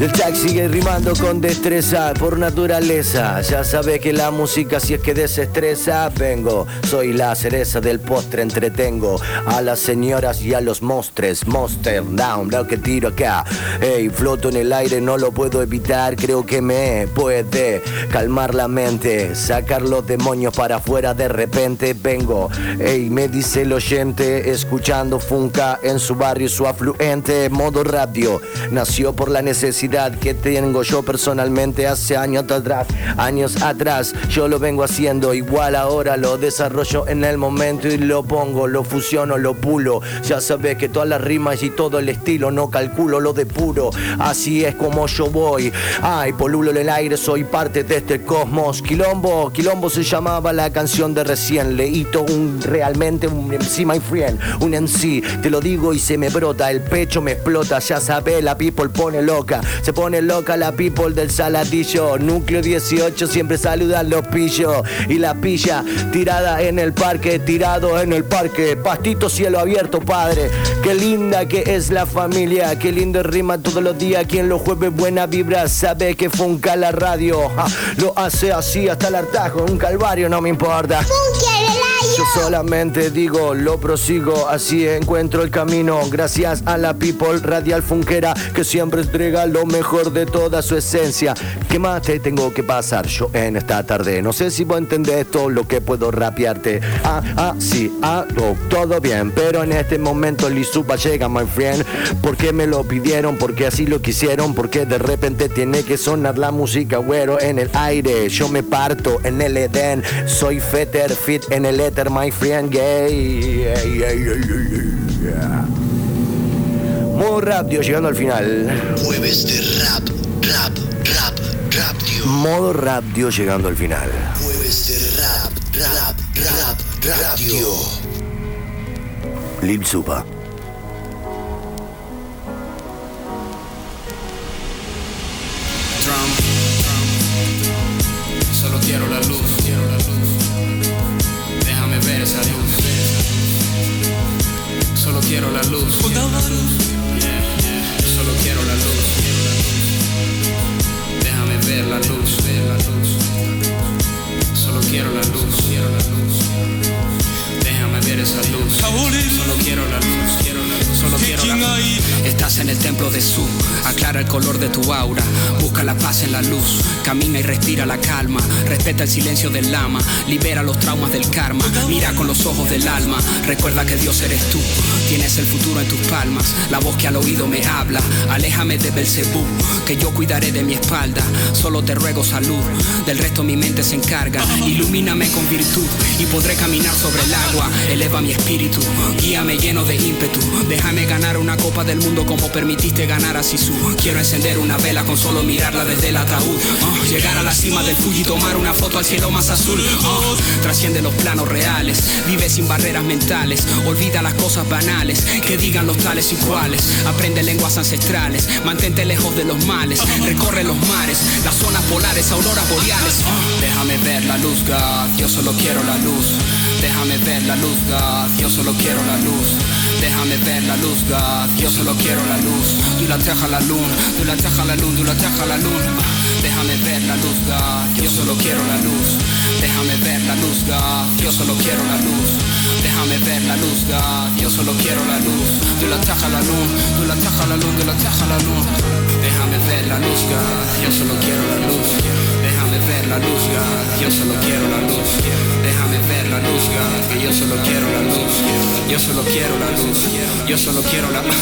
El Chuck sigue rimando con destreza por naturaleza. Ya sabe que la música si es que desestresa, vengo. Soy la cereza del postre, entretengo a las señoras y a los mostres. Monster down, lo que tiro acá. Ey, floto en el aire, no lo puedo evitar. Creo que me puede calmar la mente, sacar los demonios para afuera de repente. Vengo, ey, me dice el oyente, escuchando Funka en su barrio, su afluente. Modo radio, nació por la necesidad que tengo yo personalmente hace años atrás. Años atrás, yo lo vengo haciendo igual ahora, lo desarrollo en el momento y lo pongo, lo fusiono, lo pulo. Ya sabes que todas las rimas y todo el estilo, no calculo lo de puro. Así es como yo voy. Ay, polulo en el aire, soy parte de este cosmos. Quilombo, Quilombo se llamaba la canción de recién. Leíto un realmente un MC, my friend. Un MC, te lo digo y se me brota, el pecho me explota. Ya sabes, la people pone loca. Se pone loca la people del saladillo. Núcleo 18, siempre saludan los pillos. Y la pilla tirada en el parque, tirado en el parque. Pastito cielo abierto, padre. Qué linda que es la familia. Qué lindo rima todos los días. Quien los jueves buena vibra sabe que funca la radio. Lo hace así hasta el hartajo. Un calvario, no me importa. Yo solamente digo, lo prosigo, así encuentro el camino. Gracias a la people radial funkera que siempre entrega lo mejor de toda su esencia. ¿Qué más te tengo que pasar yo en esta tarde? No sé si vos entendés esto, lo que puedo rapearte. Ah, ah, sí, ah, oh, todo bien, pero en este momento Lizupa llega, my friend. Porque me lo pidieron, porque así lo quisieron, porque de repente tiene que sonar la música, güero, en el aire. Yo me parto en el Edén, soy Fetter Fit en el éter, my friend gay. Ey. Yeah. Modo radio llegando al final. Jueves de rap, rap, rap, radio. Modo radio llegando al final. Jueves de rap, rap, rap, radio. Lil Supa. Trump, Solo quiero la luz, esa luz. Solo quiero la luz. Solo quiero la luz. Déjame ver la luz, ver la luz. Solo quiero la luz, quiero la luz. Déjame ver esa luz. Solo quiero la luz. Solo quiero la. Estás en el templo de Su, aclara el color de tu aura, busca la paz en la luz, camina y respira la calma, respeta el silencio del lama, libera los traumas del karma, mira con los ojos del alma, recuerda que Dios eres tú, tienes el futuro en tus palmas, la voz que al oído me habla, aléjame de Belcebú, que yo cuidaré de mi espalda, solo te ruego salud, del resto mi mente se encarga, ilumíname con virtud y podré caminar sobre el agua, eleva mi espíritu, guíame lleno de ímpetu, déjame ganar una copa del mundo como permitiste ganar a Sisu. Quiero encender una vela con solo mirarla desde el ataúd. Oh, llegar a la cima del Fuji y tomar una foto al cielo más azul. Oh, trasciende los planos reales, vive sin barreras mentales, olvida las cosas banales, que digan los tales y cuales. Aprende lenguas ancestrales, mantente lejos de los males, recorre los mares, las zonas polares, auroras boreales. Oh, déjame ver la luz, God, yo solo quiero la luz. Déjame ver la luz, God, yo solo quiero la luz. Déjame ver la luz, God, yo solo quiero la luz. Du la teja la luna, du la teja la luna, du la teja la luna. Déjame ver la luz, God, yo solo quiero la luz. Déjame ver la luz, God, yo solo quiero la luz. Déjame ver la luz, God, yo solo quiero la luz. Du la teja la luna, du la teja la luna, du la teja la luna. Déjame ver la luz, God, yo solo quiero la luz. Déjame ver la luz, God, yo solo quiero la luz. Déjame ver la luz, God, que yo solo quiero la luz. Yo solo quiero la luz. Yo solo quiero la luz.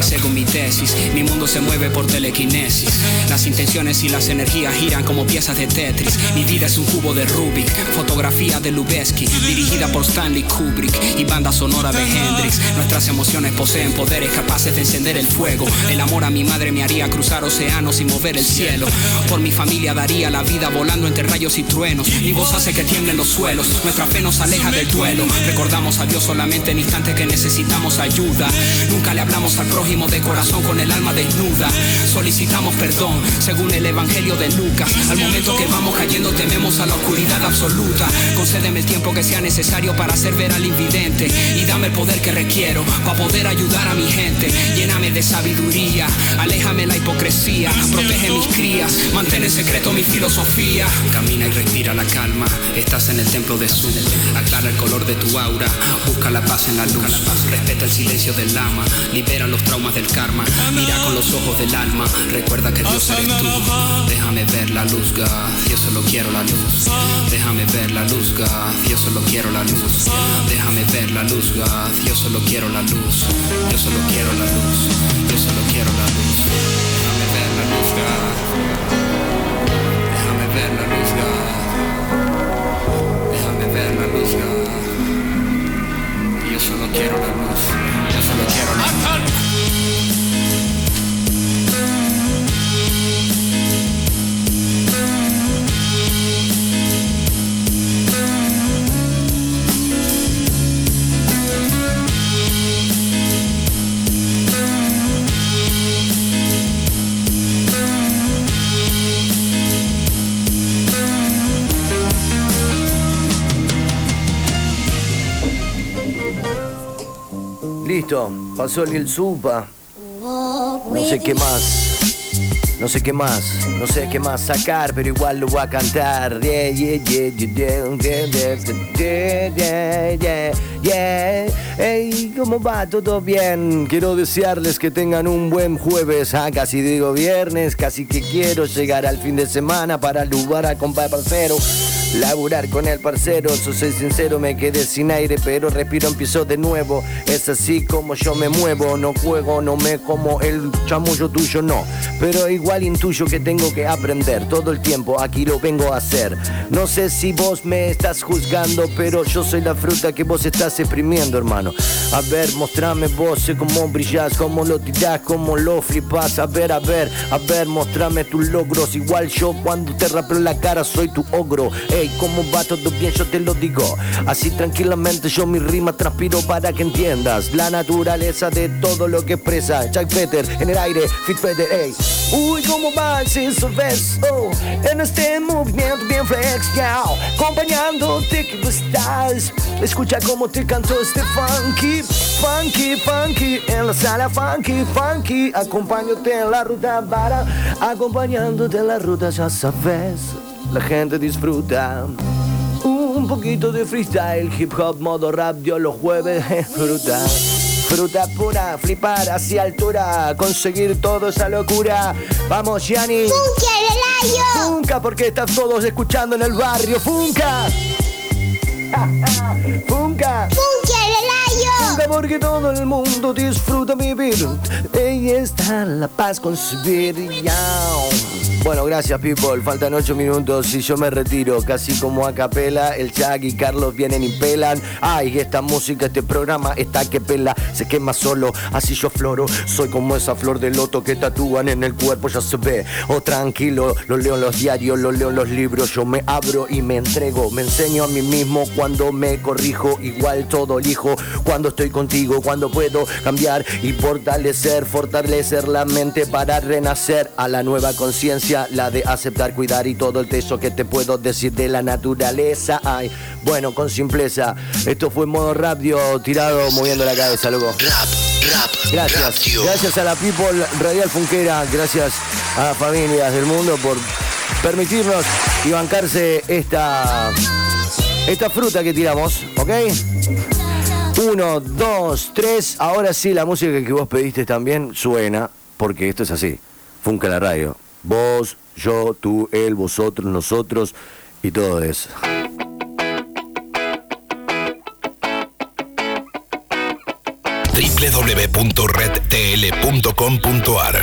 Según mi tesis, mi mundo se mueve por telequinesis. Las intenciones y las energías giran como piezas de Tetris. Mi vida es un cubo de Rubik, fotografía de Lubeski, dirigida por Stanley Kubrick y banda sonora de Hendrix. Nuestras emociones poseen poderes capaces de encender el fuego. El amor a mi madre me haría cruzar océanos y mover el cielo. Por mi familia daría la vida volando entre rayos y truenos. Mi voz hace que tiemblen los suelos. Nuestra fe nos aleja del duelo. Recordamos a Dios solamente en instantes que necesitamos ayuda. Nunca le hablamos al prójimo de corazón con el alma desnuda. Solicitamos perdón según el evangelio de Lucas. Al momento que vamos cayendo tememos a la oscuridad absoluta. Concédeme el tiempo que sea necesario para hacer ver al invidente y dame el poder que requiero para poder ayudar a mi gente. Lléname de sabiduría, aléjame la hipocresía, protege mis crías, mantén en secreto mi filosofía. Camina y respira la calma, estás en el templo de Su. Aclara el color de tu aura, busca la paz en la luz, respeta el silencio del lama, libera los traumas del karma, mira con los ojos del alma, recuerda que Dios eres tú. Déjame ver la luz, God, yo solo quiero la luz. Déjame ver la luz, God, yo solo quiero la luz. Déjame ver la luz, God, yo solo quiero la luz. Yo solo quiero la luz, yo solo quiero la luz. Déjame ver la luz, God. Ver la luz, God. Déjame ver la luz, God. Yo solo quiero la luz, yo solo quiero la luz. Pablito, pasó el Supa. No sé qué más. No sé qué más, no sé qué más sacar, pero igual lo voy a cantar. Yeah, yeah, yeah, yeah, yeah, yeah, Hey, ¿cómo va? ¿Todo bien? Quiero desearles que tengan un buen jueves, ah, casi digo viernes, casi que quiero llegar al fin de semana para lugar a compa parcero. Laburar con el parcero, eso soy sincero, me quedé sin aire, pero respiro, empiezo de nuevo. Es así como yo me muevo, no juego, no me como el chamullo tuyo, no. pero igual intuyo que tengo que aprender. Todo el tiempo aquí lo vengo a hacer. No sé si vos me estás juzgando, pero yo soy la fruta que vos estás exprimiendo, hermano. A ver, mostrame vos sé cómo brillas, cómo lo tirás, cómo lo flipas. A ver, a ver, a ver, mostrame tus logros. Igual yo cuando te rapeo la cara soy tu ogro. Ey, cómo va todo bien, yo te lo digo. Así tranquilamente yo mi rima transpiro para que entiendas la naturaleza de todo lo que expresa. Jack Peter en el aire, Fit Peter, ey. Uy, cómo va sin beso en este movimiento bien flex, ya. Acompañándote que estás. Escucha cómo te canto este funky, funky, funky. En la sala funky, funky. Acompáñate en la ruta para. Acompañándote en la ruta, ya sabes. La gente disfruta. Un poquito de freestyle, hip hop, modo rap, yo los jueves fruta. Fruta pura, flipar hacia altura, conseguir toda esa locura. Vamos, Gianni. ¡Funka, el Elayo! Funka, porque están todos escuchando en el barrio. Funka. [laughs] Funka. ¡Funka, el porque todo el mundo disfruta vivir. Ahí está la paz concebir. Yao. Bueno, gracias, people. Faltan ocho minutos y yo me retiro. Casi como a capela. El Chag y Carlos vienen y pelan. Ay, esta música, este programa está que pela. Se quema solo, así yo floro. Soy como esa flor de loto que tatúan en el cuerpo, ya se ve. Oh, tranquilo, lo leo en los diarios, lo leo en los libros. Yo me abro y me entrego. Me enseño a mí mismo cuando me corrijo. Igual todo elijo cuando estoy contigo, cuando puedo cambiar y fortalecer, fortalecer la mente para renacer a la nueva conciencia, la de aceptar, cuidar y todo el teso que te puedo decir de la naturaleza. Ay, bueno, con simpleza. Esto fue modo radio tirado moviendo la cabeza, loco. Rap, rap, Gracias. Gracias a la People Radial Funquera, gracias a las familias del mundo por permitirnos y bancarse esta, esta fruta que tiramos, ¿ok? Uno, dos, tres. Ahora sí, la música que vos pediste también suena, porque esto es así. Funca la radio. Vos, yo, tú, él, vosotros, nosotros y todo eso. www.redtl.com.ar